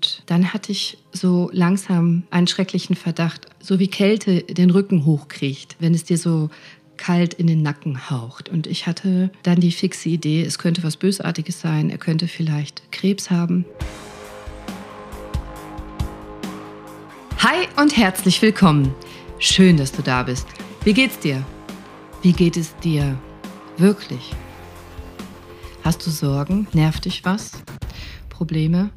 Und dann hatte ich so langsam einen schrecklichen Verdacht, so wie Kälte den Rücken hochkriecht, wenn es dir so kalt in den Nacken haucht. Und ich hatte dann die fixe Idee, es könnte was Bösartiges sein, er könnte vielleicht Krebs haben. Hi und herzlich willkommen. Schön, dass du da bist. Wie geht's dir? Wie geht es dir wirklich? Hast du Sorgen? Nervt dich was? Probleme?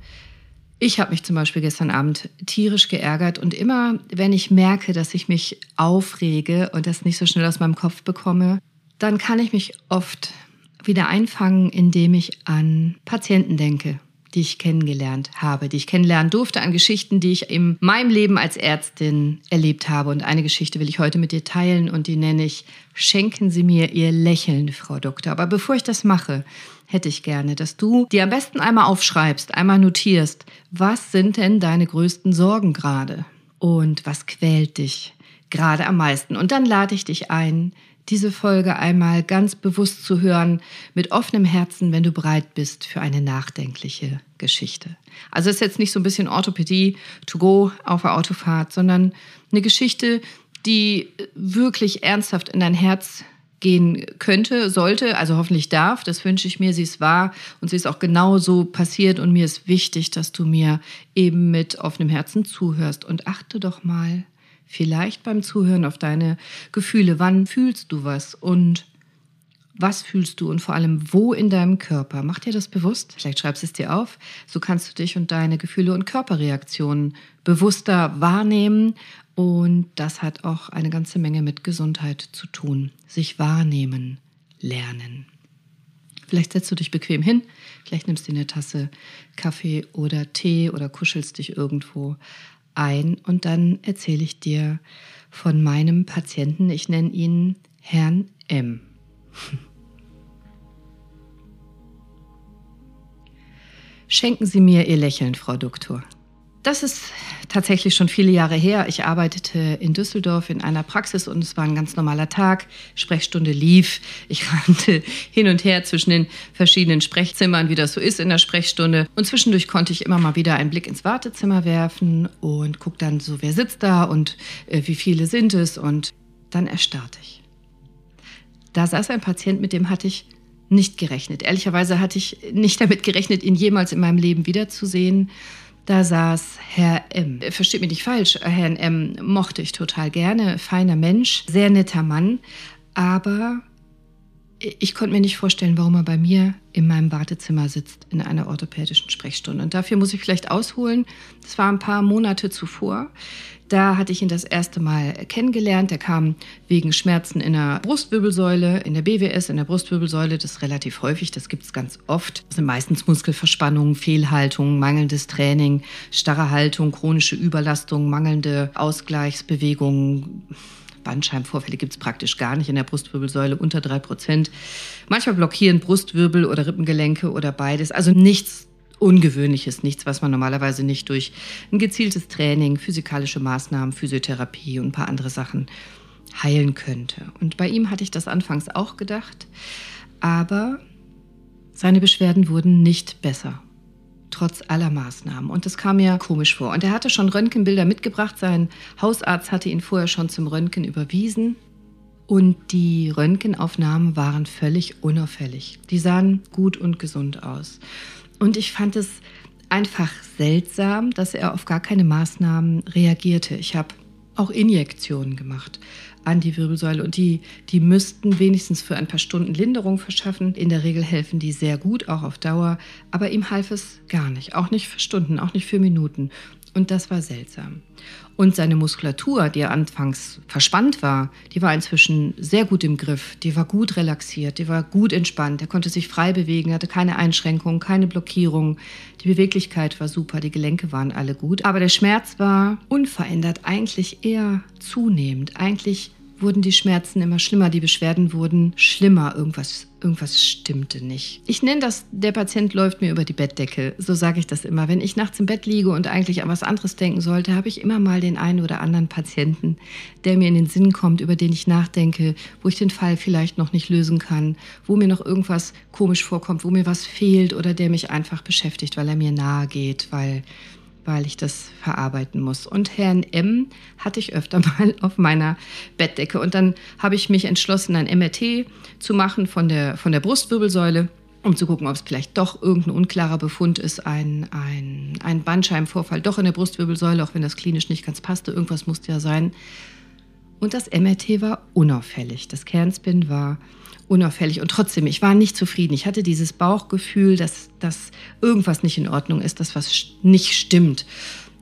Ich habe mich zum Beispiel gestern Abend tierisch geärgert und immer, wenn ich merke, dass ich mich aufrege und das nicht so schnell aus meinem Kopf bekomme, dann kann ich mich oft wieder einfangen, indem ich an Patienten denke, die ich kennengelernt habe, die ich kennenlernen durfte, an Geschichten, die ich in meinem Leben als Ärztin erlebt habe. Und eine Geschichte will ich heute mit dir teilen und die nenne ich Schenken Sie mir Ihr Lächeln, Frau Doktor. Aber bevor ich das mache, hätte ich gerne, dass du dir am besten einmal aufschreibst, einmal notierst, was sind denn deine größten Sorgen gerade und was quält dich gerade am meisten. Und dann lade ich dich ein, diese Folge einmal ganz bewusst zu hören, mit offenem Herzen, wenn du bereit bist für eine nachdenkliche Geschichte. Also ist jetzt nicht so ein bisschen Orthopädie to go auf der Autofahrt, sondern eine Geschichte, die wirklich ernsthaft in dein Herz gehen könnte, sollte, also hoffentlich darf, das wünsche ich mir, sie ist wahr und sie ist auch genau so passiert und mir ist wichtig, dass du mir eben mit offenem Herzen zuhörst und achte doch mal vielleicht beim Zuhören auf deine Gefühle. Wann fühlst du was und was fühlst du und vor allem wo in deinem Körper? Mach dir das bewusst. Vielleicht schreibst du es dir auf. So kannst du dich und deine Gefühle und Körperreaktionen bewusster wahrnehmen. Und das hat auch eine ganze Menge mit Gesundheit zu tun. Sich wahrnehmen, lernen. Vielleicht setzt du dich bequem hin, vielleicht nimmst du eine Tasse Kaffee oder Tee oder kuschelst dich irgendwo ein und dann erzähle ich dir von meinem Patienten. Ich nenne ihn Herrn M. Schenken Sie mir Ihr Lächeln, Frau Doktor. Das ist tatsächlich schon viele Jahre her. Ich arbeitete in Düsseldorf in einer Praxis und es war ein ganz normaler Tag. Sprechstunde lief. Ich rannte hin und her zwischen den verschiedenen Sprechzimmern, wie das so ist in der Sprechstunde. Und zwischendurch konnte ich immer mal wieder einen Blick ins Wartezimmer werfen und guck dann so, wer sitzt da und äh, wie viele sind es. Und dann erstarrte ich. Da saß ein Patient, mit dem hatte ich nicht gerechnet. Ehrlicherweise hatte ich nicht damit gerechnet, ihn jemals in meinem Leben wiederzusehen. Da saß Herr M. Versteht mich nicht falsch, Herrn M. mochte ich total gerne, feiner Mensch, sehr netter Mann, aber ich konnte mir nicht vorstellen, warum er bei mir in meinem Wartezimmer sitzt in einer orthopädischen Sprechstunde. Und dafür muss ich vielleicht ausholen. Das war ein paar Monate zuvor. Da hatte ich ihn das erste Mal kennengelernt. Er kam wegen Schmerzen in der Brustwirbelsäule, in der BWS, in der Brustwirbelsäule. Das ist relativ häufig, das gibt es ganz oft. Das sind meistens Muskelverspannungen, Fehlhaltungen, mangelndes Training, starre Haltung, chronische Überlastung, mangelnde Ausgleichsbewegungen. Bandscheibenvorfälle gibt es praktisch gar nicht in der Brustwirbelsäule, unter drei Prozent. Manchmal blockieren Brustwirbel oder Rippengelenke oder beides. Also nichts Ungewöhnliches, nichts, was man normalerweise nicht durch ein gezieltes Training, physikalische Maßnahmen, Physiotherapie und ein paar andere Sachen heilen könnte. Und bei ihm hatte ich das anfangs auch gedacht, aber seine Beschwerden wurden nicht besser, trotz aller Maßnahmen. Und das kam mir komisch vor. Und er hatte schon Röntgenbilder mitgebracht. Sein Hausarzt hatte ihn vorher schon zum Röntgen überwiesen. Und die Röntgenaufnahmen waren völlig unauffällig. Die sahen gut und gesund aus. Und ich fand es einfach seltsam, dass er auf gar keine Maßnahmen reagierte. Ich habe auch Injektionen gemacht an die Wirbelsäule und die, die müssten wenigstens für ein paar Stunden Linderung verschaffen. In der Regel helfen die sehr gut, auch auf Dauer, aber ihm half es gar nicht, auch nicht für Stunden, auch nicht für Minuten. Und das war seltsam. Und seine Muskulatur, die anfangs verspannt war, die war inzwischen sehr gut im Griff. Die war gut relaxiert, die war gut entspannt. Er konnte sich frei bewegen, hatte keine Einschränkungen, keine Blockierung. Die Beweglichkeit war super, die Gelenke waren alle gut. Aber der Schmerz war unverändert, eigentlich eher zunehmend. Eigentlich wurden die Schmerzen immer schlimmer, die Beschwerden wurden schlimmer. Irgendwas, irgendwas stimmte nicht. Ich nenne das, der Patient läuft mir über die Bettdecke. So sage ich das immer. Wenn ich nachts im Bett liege und eigentlich an was anderes denken sollte, habe ich immer mal den einen oder anderen Patienten, der mir in den Sinn kommt, über den ich nachdenke, wo ich den Fall vielleicht noch nicht lösen kann, wo mir noch irgendwas komisch vorkommt, wo mir was fehlt oder der mich einfach beschäftigt, weil er mir nahe geht, weil weil ich das verarbeiten muss. Und Herrn M hatte ich öfter mal auf meiner Bettdecke. Und dann habe ich mich entschlossen, ein MRT zu machen von der, von der Brustwirbelsäule um zu gucken, ob es vielleicht doch irgendein unklarer Befund ist, ein, ein, ein Bandscheibenvorfall doch in der Brustwirbelsäule, auch wenn das klinisch nicht ganz passte. Irgendwas musste ja sein. Und das MRT war unauffällig. Das Kernspin war unauffällig. Und trotzdem, ich war nicht zufrieden. Ich hatte dieses Bauchgefühl, dass, dass irgendwas nicht in Ordnung ist, dass was nicht stimmt.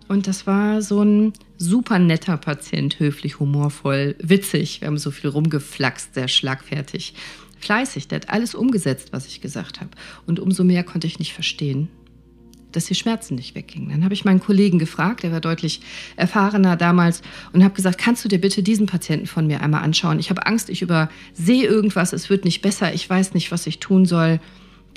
Und das war so ein super netter Patient, höflich, humorvoll, witzig. Wir haben so viel rumgeflaxt, sehr schlagfertig fleißig, der hat alles umgesetzt, was ich gesagt habe. Und umso mehr konnte ich nicht verstehen, dass die Schmerzen nicht weggingen. Dann habe ich meinen Kollegen gefragt, der war deutlich erfahrener damals, und habe gesagt, kannst du dir bitte diesen Patienten von mir einmal anschauen? Ich habe Angst, ich übersehe irgendwas, es wird nicht besser, ich weiß nicht, was ich tun soll.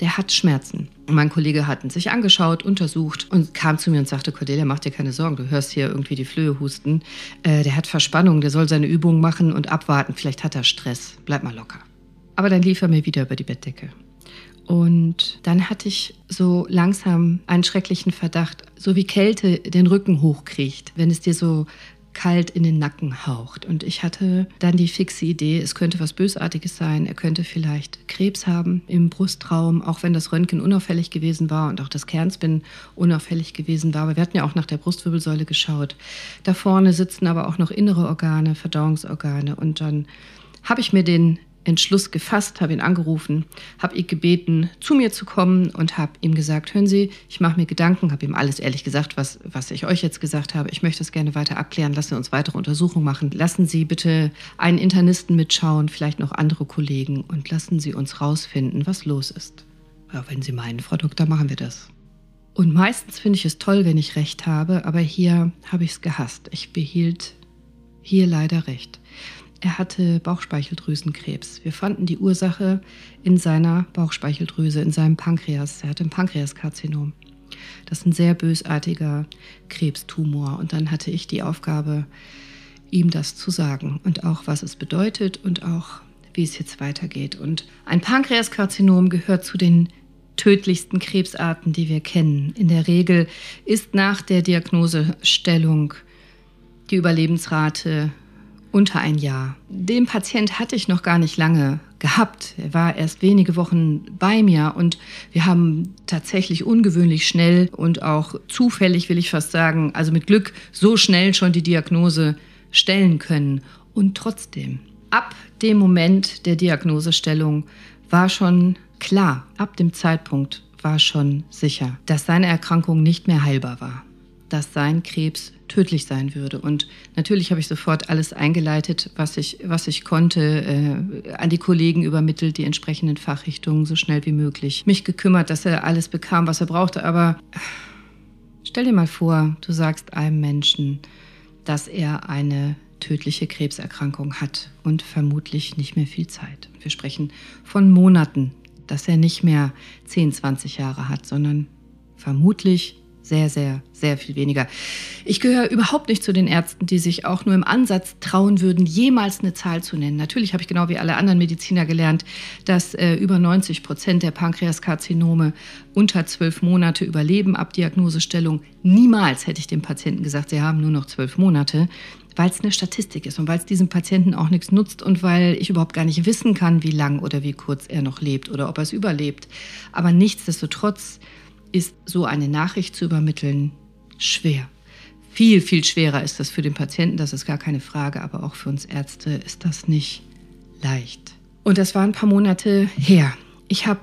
Der hat Schmerzen. Und mein Kollege hat ihn sich angeschaut, untersucht und kam zu mir und sagte, Cordelia, mach dir keine Sorgen, du hörst hier irgendwie die Flöhe husten. Äh, der hat Verspannung, der soll seine Übungen machen und abwarten, vielleicht hat er Stress. Bleib mal locker. Aber dann lief er mir wieder über die Bettdecke. Und dann hatte ich so langsam einen schrecklichen Verdacht, so wie Kälte den Rücken hochkriecht, wenn es dir so kalt in den Nacken haucht. Und ich hatte dann die fixe Idee, es könnte was Bösartiges sein. Er könnte vielleicht Krebs haben im Brustraum, auch wenn das Röntgen unauffällig gewesen war und auch das Kernspin unauffällig gewesen war. Aber wir hatten ja auch nach der Brustwirbelsäule geschaut. Da vorne sitzen aber auch noch innere Organe, Verdauungsorgane. Und dann habe ich mir den Entschluss gefasst, habe ihn angerufen, habe ihn gebeten, zu mir zu kommen und habe ihm gesagt, hören Sie, ich mache mir Gedanken, habe ihm alles ehrlich gesagt, was, was ich euch jetzt gesagt habe. Ich möchte es gerne weiter abklären, lassen Sie uns weitere Untersuchungen machen. Lassen Sie bitte einen Internisten mitschauen, vielleicht noch andere Kollegen und lassen Sie uns rausfinden, was los ist. Ja, wenn Sie meinen, Frau Doktor, machen wir das. Und meistens finde ich es toll, wenn ich recht habe, aber hier habe ich es gehasst. Ich behielt hier leider recht. Er hatte Bauchspeicheldrüsenkrebs. Wir fanden die Ursache in seiner Bauchspeicheldrüse, in seinem Pankreas. Er hatte ein Pankreaskarzinom. Das ist ein sehr bösartiger Krebstumor. Und dann hatte ich die Aufgabe, ihm das zu sagen und auch, was es bedeutet und auch, wie es jetzt weitergeht. Und ein Pankreaskarzinom gehört zu den tödlichsten Krebsarten, die wir kennen. In der Regel ist nach der Diagnosestellung die Überlebensrate unter ein Jahr. Den Patient hatte ich noch gar nicht lange gehabt. Er war erst wenige Wochen bei mir und wir haben tatsächlich ungewöhnlich schnell und auch zufällig, will ich fast sagen, also mit Glück so schnell schon die Diagnose stellen können. Und trotzdem, ab dem Moment der Diagnosestellung war schon klar, ab dem Zeitpunkt war schon sicher, dass seine Erkrankung nicht mehr heilbar war dass sein Krebs tödlich sein würde. Und natürlich habe ich sofort alles eingeleitet, was ich, was ich konnte, äh, an die Kollegen übermittelt, die entsprechenden Fachrichtungen so schnell wie möglich. Mich gekümmert, dass er alles bekam, was er brauchte. Aber stell dir mal vor, du sagst einem Menschen, dass er eine tödliche Krebserkrankung hat und vermutlich nicht mehr viel Zeit. Wir sprechen von Monaten, dass er nicht mehr 10, 20 Jahre hat, sondern vermutlich sehr, sehr, sehr viel weniger. Ich gehöre überhaupt nicht zu den Ärzten, die sich auch nur im Ansatz trauen würden, jemals eine Zahl zu nennen. Natürlich habe ich genau wie alle anderen Mediziner gelernt, dass äh, über 90 Prozent der Pankreaskarzinome unter zwölf Monate überleben ab Diagnosestellung. Niemals hätte ich dem Patienten gesagt, sie haben nur noch zwölf Monate weil es eine Statistik ist und weil es diesem Patienten auch nichts nutzt und weil ich überhaupt gar nicht wissen kann, wie lang oder wie kurz er noch lebt oder ob er es überlebt. Aber nichtsdestotrotz ist so eine Nachricht zu übermitteln schwer. Viel, viel schwerer ist das für den Patienten, das ist gar keine Frage, aber auch für uns Ärzte ist das nicht leicht. Und das war ein paar Monate her. Ich habe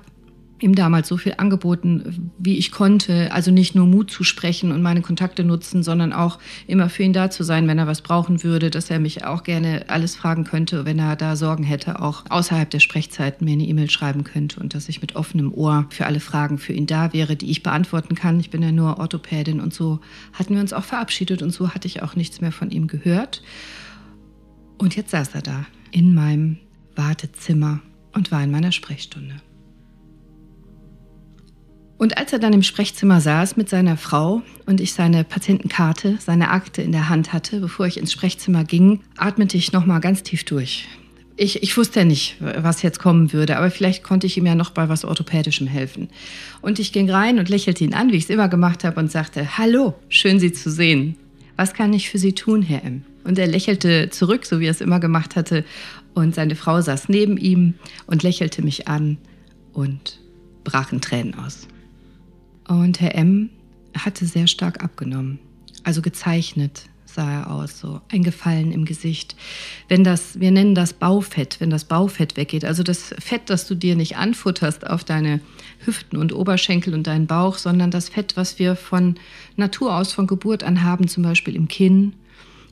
ihm damals so viel angeboten, wie ich konnte. Also nicht nur Mut zu sprechen und meine Kontakte nutzen, sondern auch immer für ihn da zu sein, wenn er was brauchen würde, dass er mich auch gerne alles fragen könnte, wenn er da Sorgen hätte, auch außerhalb der Sprechzeiten mir eine E-Mail schreiben könnte und dass ich mit offenem Ohr für alle Fragen für ihn da wäre, die ich beantworten kann. Ich bin ja nur Orthopädin und so hatten wir uns auch verabschiedet und so hatte ich auch nichts mehr von ihm gehört. Und jetzt saß er da in meinem Wartezimmer und war in meiner Sprechstunde. Und als er dann im Sprechzimmer saß mit seiner Frau und ich seine Patientenkarte, seine Akte in der Hand hatte, bevor ich ins Sprechzimmer ging, atmete ich nochmal ganz tief durch. ich, ich wusste ja nicht, was jetzt kommen würde, aber vielleicht konnte ich ihm ja noch bei was Orthopädischem helfen. Und ich ging rein und lächelte ihn an, wie ich es immer gemacht habe, und sagte, Hallo, schön Sie zu sehen. Was kann ich für Sie tun, Herr M? Und er lächelte zurück, so wie er es immer gemacht hatte. Und seine Frau saß neben ihm und lächelte mich an und brach in Tränen aus. Und Herr M hatte sehr stark abgenommen, also gezeichnet, sah er aus, so ein Gefallen im Gesicht. Wenn das, wir nennen das Baufett, wenn das Baufett weggeht, also das Fett, das du dir nicht anfutterst auf deine Hüften und Oberschenkel und deinen Bauch, sondern das Fett, was wir von Natur aus, von Geburt an haben, zum Beispiel im Kinn,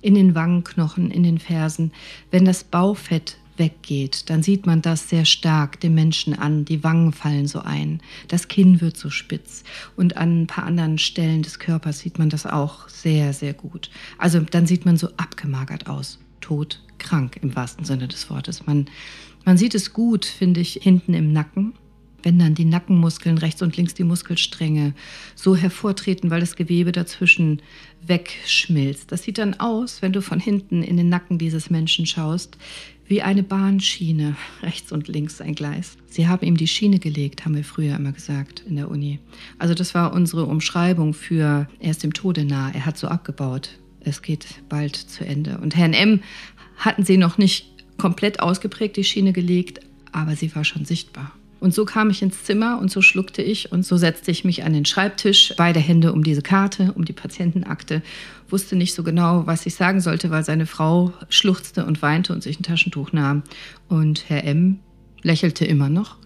in den Wangenknochen, in den Fersen. Wenn das Baufett weggeht, dann sieht man das sehr stark dem Menschen an. Die Wangen fallen so ein, das Kinn wird so spitz und an ein paar anderen Stellen des Körpers sieht man das auch sehr, sehr gut. Also dann sieht man so abgemagert aus, tot, krank im wahrsten Sinne des Wortes. Man, man sieht es gut, finde ich, hinten im Nacken wenn dann die Nackenmuskeln rechts und links die Muskelstränge so hervortreten, weil das Gewebe dazwischen wegschmilzt. Das sieht dann aus, wenn du von hinten in den Nacken dieses Menschen schaust, wie eine Bahnschiene, rechts und links ein Gleis. Sie haben ihm die Schiene gelegt, haben wir früher immer gesagt in der Uni. Also das war unsere Umschreibung für er ist dem Tode nah, er hat so abgebaut. Es geht bald zu Ende. Und Herrn M hatten sie noch nicht komplett ausgeprägt die Schiene gelegt, aber sie war schon sichtbar. Und so kam ich ins Zimmer und so schluckte ich und so setzte ich mich an den Schreibtisch, beide Hände um diese Karte, um die Patientenakte, wusste nicht so genau, was ich sagen sollte, weil seine Frau schluchzte und weinte und sich ein Taschentuch nahm. Und Herr M lächelte immer noch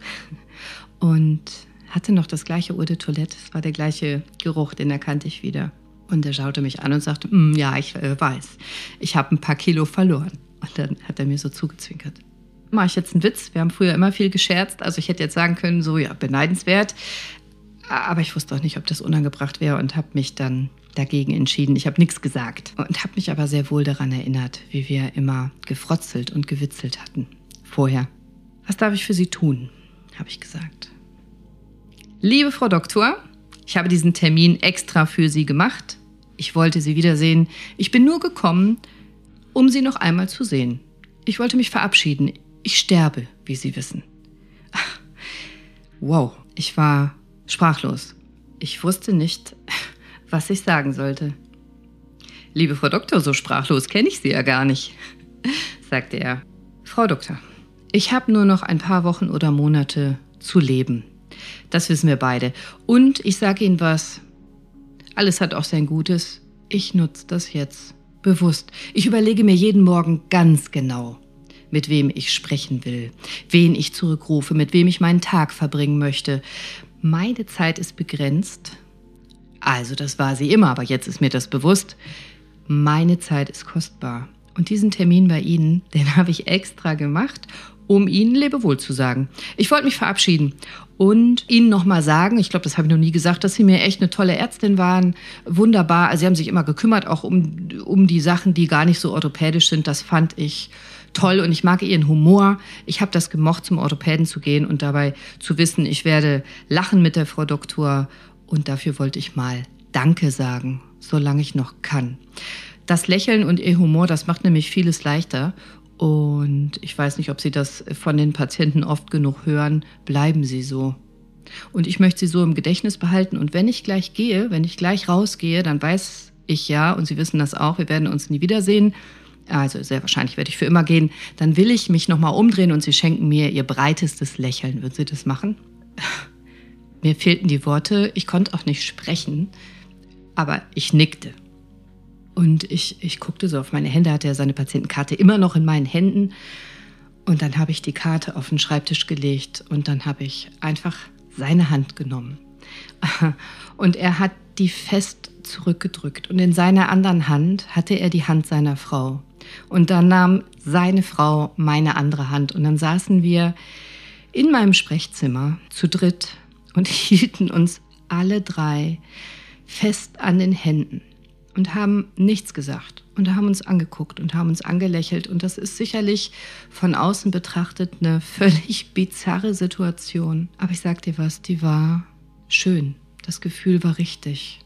und hatte noch das gleiche Eau de Toilette. Es war der gleiche Geruch, den erkannte ich wieder. Und er schaute mich an und sagte, mm, ja, ich äh, weiß, ich habe ein paar Kilo verloren. Und dann hat er mir so zugezwinkert mache ich jetzt einen Witz. Wir haben früher immer viel gescherzt. Also ich hätte jetzt sagen können, so ja, beneidenswert. Aber ich wusste auch nicht, ob das unangebracht wäre und habe mich dann dagegen entschieden. Ich habe nichts gesagt und habe mich aber sehr wohl daran erinnert, wie wir immer gefrotzelt und gewitzelt hatten. Vorher. Was darf ich für Sie tun? habe ich gesagt. Liebe Frau Doktor, ich habe diesen Termin extra für Sie gemacht. Ich wollte Sie wiedersehen. Ich bin nur gekommen, um Sie noch einmal zu sehen. Ich wollte mich verabschieden. Ich sterbe, wie Sie wissen. Wow, ich war sprachlos. Ich wusste nicht, was ich sagen sollte. Liebe Frau Doktor, so sprachlos kenne ich Sie ja gar nicht, sagte er. Frau Doktor, ich habe nur noch ein paar Wochen oder Monate zu leben. Das wissen wir beide. Und ich sage Ihnen was, alles hat auch sein Gutes. Ich nutze das jetzt bewusst. Ich überlege mir jeden Morgen ganz genau, mit wem ich sprechen will, wen ich zurückrufe, mit wem ich meinen Tag verbringen möchte. Meine Zeit ist begrenzt. Also das war sie immer, aber jetzt ist mir das bewusst. Meine Zeit ist kostbar. Und diesen Termin bei Ihnen, den habe ich extra gemacht, um Ihnen Lebewohl zu sagen. Ich wollte mich verabschieden und Ihnen nochmal sagen, ich glaube, das habe ich noch nie gesagt, dass Sie mir echt eine tolle Ärztin waren. Wunderbar. Also Sie haben sich immer gekümmert, auch um, um die Sachen, die gar nicht so orthopädisch sind. Das fand ich toll und ich mag ihren Humor. Ich habe das gemocht, zum Orthopäden zu gehen und dabei zu wissen, ich werde lachen mit der Frau Doktor und dafür wollte ich mal Danke sagen, solange ich noch kann. Das Lächeln und ihr Humor, das macht nämlich vieles leichter. Und ich weiß nicht, ob Sie das von den Patienten oft genug hören. Bleiben Sie so. Und ich möchte Sie so im Gedächtnis behalten. Und wenn ich gleich gehe, wenn ich gleich rausgehe, dann weiß ich ja, und Sie wissen das auch, wir werden uns nie wiedersehen also sehr wahrscheinlich werde ich für immer gehen, dann will ich mich nochmal umdrehen und Sie schenken mir Ihr breitestes Lächeln. Würden Sie das machen? Mir fehlten die Worte, ich konnte auch nicht sprechen, aber ich nickte. Und ich, ich guckte so auf meine Hände, hatte er seine Patientenkarte immer noch in meinen Händen. Und dann habe ich die Karte auf den Schreibtisch gelegt und dann habe ich einfach seine Hand genommen. Und er hat die fest zurückgedrückt und in seiner anderen Hand hatte er die Hand seiner Frau. Und dann nahm seine Frau meine andere Hand und dann saßen wir in meinem Sprechzimmer zu dritt und hielten uns alle drei fest an den Händen und haben nichts gesagt und haben uns angeguckt und haben uns angelächelt. Und das ist sicherlich von außen betrachtet eine völlig bizarre Situation. Aber ich sag dir was, die war schön. Das Gefühl war richtig.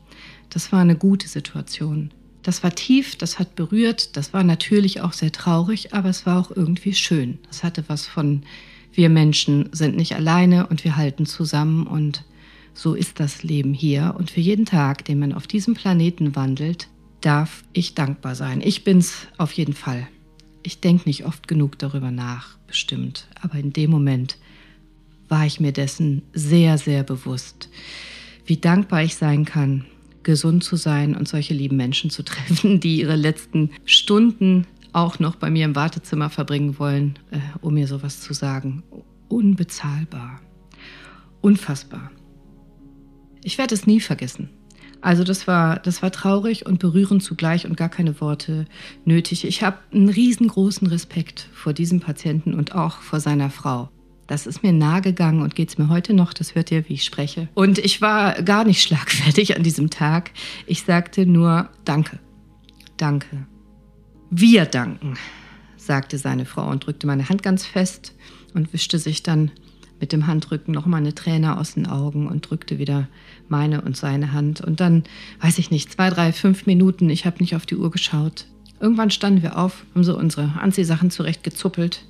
Das war eine gute Situation Das war tief, das hat berührt, das war natürlich auch sehr traurig, aber es war auch irgendwie schön. Es hatte was von, wir Menschen sind nicht alleine und wir halten zusammen und so ist das Leben hier. Und für jeden Tag, den man auf diesem Planeten wandelt, darf ich dankbar sein. Ich bin's auf jeden Fall. Ich denke nicht oft genug darüber nach, bestimmt. Aber in dem Moment war ich mir dessen sehr, sehr bewusst, wie dankbar ich sein kann, gesund zu sein und solche lieben Menschen zu treffen, die ihre letzten Stunden auch noch bei mir im Wartezimmer verbringen wollen, äh, um mir sowas zu sagen. Unbezahlbar. Unfassbar. Ich werde es nie vergessen. Also das war, das war traurig und berührend zugleich und gar keine Worte nötig. Ich habe einen riesengroßen Respekt vor diesem Patienten und auch vor seiner Frau. Das ist mir nahe gegangen und geht es mir heute noch. Das hört ihr, wie ich spreche. Und ich war gar nicht schlagfertig an diesem Tag. Ich sagte nur Danke. Danke. Wir danken, sagte seine Frau und drückte meine Hand ganz fest und wischte sich dann mit dem Handrücken noch mal eine Träne aus den Augen und drückte wieder meine und seine Hand. Und dann, weiß ich nicht, zwei, drei, fünf Minuten, ich habe nicht auf die Uhr geschaut. Irgendwann standen wir auf, haben so unsere Anziehsachen zurechtgezuppelt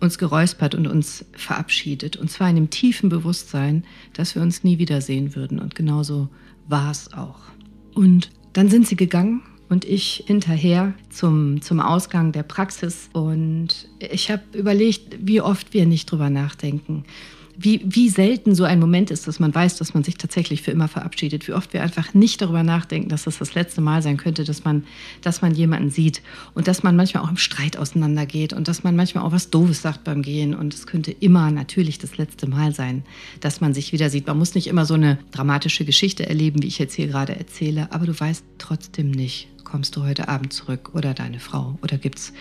uns geräuspert und uns verabschiedet. Und zwar in dem tiefen Bewusstsein, dass wir uns nie wiedersehen würden. Und genauso war es auch. Und dann sind sie gegangen und ich hinterher zum, zum Ausgang der Praxis. Und ich habe überlegt, wie oft wir nicht drüber nachdenken wie, wie selten so ein Moment ist, dass man weiß, dass man sich tatsächlich für immer verabschiedet. Wie oft wir einfach nicht darüber nachdenken, dass das das letzte Mal sein könnte, dass man, dass man jemanden sieht und dass man manchmal auch im Streit auseinandergeht und dass man manchmal auch was Doofes sagt beim Gehen. Und es könnte immer natürlich das letzte Mal sein, dass man sich wieder sieht. Man muss nicht immer so eine dramatische Geschichte erleben, wie ich jetzt hier gerade erzähle, aber du weißt trotzdem nicht, kommst du heute Abend zurück oder deine Frau oder gibt es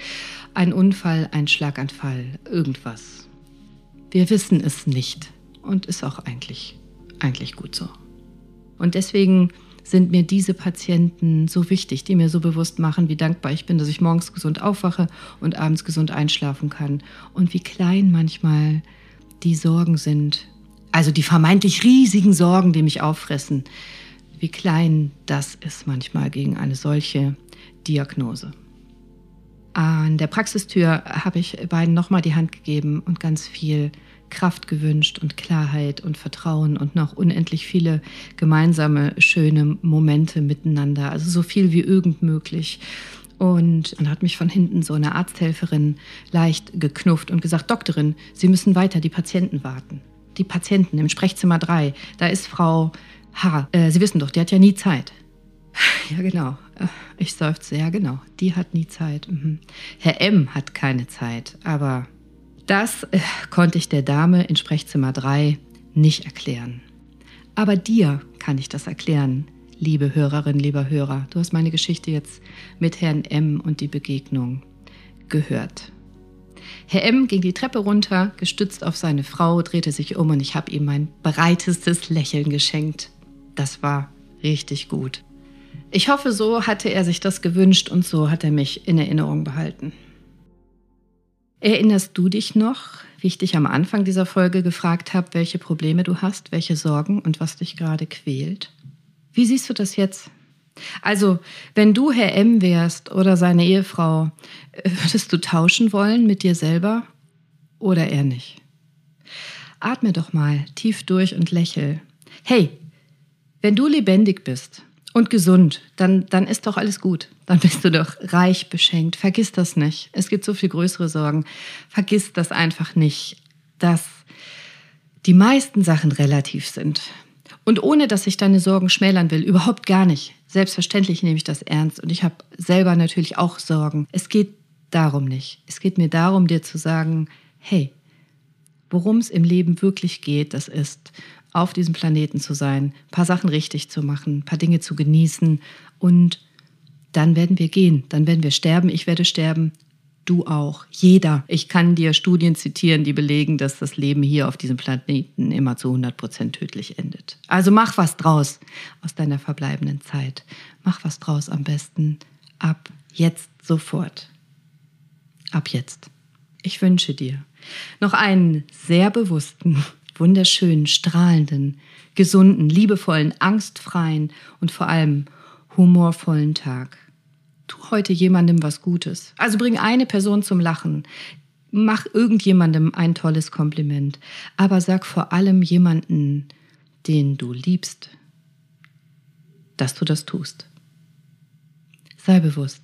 einen Unfall, einen Schlaganfall, irgendwas. Wir wissen es nicht und ist auch eigentlich, eigentlich gut so. Und deswegen sind mir diese Patienten so wichtig, die mir so bewusst machen, wie dankbar ich bin, dass ich morgens gesund aufwache und abends gesund einschlafen kann. Und wie klein manchmal die Sorgen sind, also die vermeintlich riesigen Sorgen, die mich auffressen, wie klein das ist manchmal gegen eine solche Diagnose. An der Praxistür habe ich beiden nochmal die Hand gegeben und ganz viel Kraft gewünscht und Klarheit und Vertrauen und noch unendlich viele gemeinsame schöne Momente miteinander. Also so viel wie irgend möglich. Und dann hat mich von hinten so eine Arzthelferin leicht geknufft und gesagt, Doktorin, Sie müssen weiter die Patienten warten. Die Patienten im Sprechzimmer 3, da ist Frau H. Äh, Sie wissen doch, die hat ja nie Zeit. Ja, genau. Ich seufze, ja, genau. Die hat nie Zeit. Mhm. Herr M. hat keine Zeit, aber das äh, konnte ich der Dame in Sprechzimmer 3 nicht erklären. Aber dir kann ich das erklären, liebe Hörerin, lieber Hörer. Du hast meine Geschichte jetzt mit Herrn M. und die Begegnung gehört. Herr M. ging die Treppe runter, gestützt auf seine Frau, drehte sich um und ich habe ihm mein breitestes Lächeln geschenkt. Das war richtig gut. Ich hoffe, so hatte er sich das gewünscht und so hat er mich in Erinnerung behalten. Erinnerst du dich noch, wie ich dich am Anfang dieser Folge gefragt habe, welche Probleme du hast, welche Sorgen und was dich gerade quält? Wie siehst du das jetzt? Also, wenn du Herr M wärst oder seine Ehefrau, würdest du tauschen wollen mit dir selber oder eher nicht? Atme doch mal tief durch und lächel. Hey, wenn du lebendig bist, und gesund, dann, dann ist doch alles gut. Dann bist du doch reich beschenkt. Vergiss das nicht. Es gibt so viel größere Sorgen. Vergiss das einfach nicht, dass die meisten Sachen relativ sind. Und ohne dass ich deine Sorgen schmälern will, überhaupt gar nicht. Selbstverständlich nehme ich das ernst und ich habe selber natürlich auch Sorgen. Es geht darum nicht. Es geht mir darum, dir zu sagen, hey, worum es im Leben wirklich geht, das ist, auf diesem Planeten zu sein, ein paar Sachen richtig zu machen, ein paar Dinge zu genießen und dann werden wir gehen, dann werden wir sterben, ich werde sterben, du auch, jeder. Ich kann dir Studien zitieren, die belegen, dass das Leben hier auf diesem Planeten immer zu 100 Prozent tödlich endet. Also mach was draus aus deiner verbleibenden Zeit. Mach was draus am besten ab jetzt sofort. Ab jetzt. Ich wünsche dir noch einen sehr bewussten wunderschönen, strahlenden, gesunden, liebevollen, angstfreien und vor allem humorvollen Tag. Tu heute jemandem was Gutes. Also bring eine Person zum Lachen. Mach irgendjemandem ein tolles Kompliment. Aber sag vor allem jemanden, den du liebst, dass du das tust. Sei bewusst.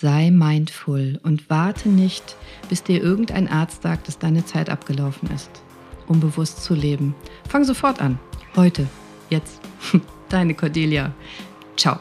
Sei mindful und warte nicht, bis dir irgendein Arzt sagt, dass deine Zeit abgelaufen ist, um bewusst zu leben. Fang sofort an. Heute. Jetzt. Deine Cordelia. Ciao.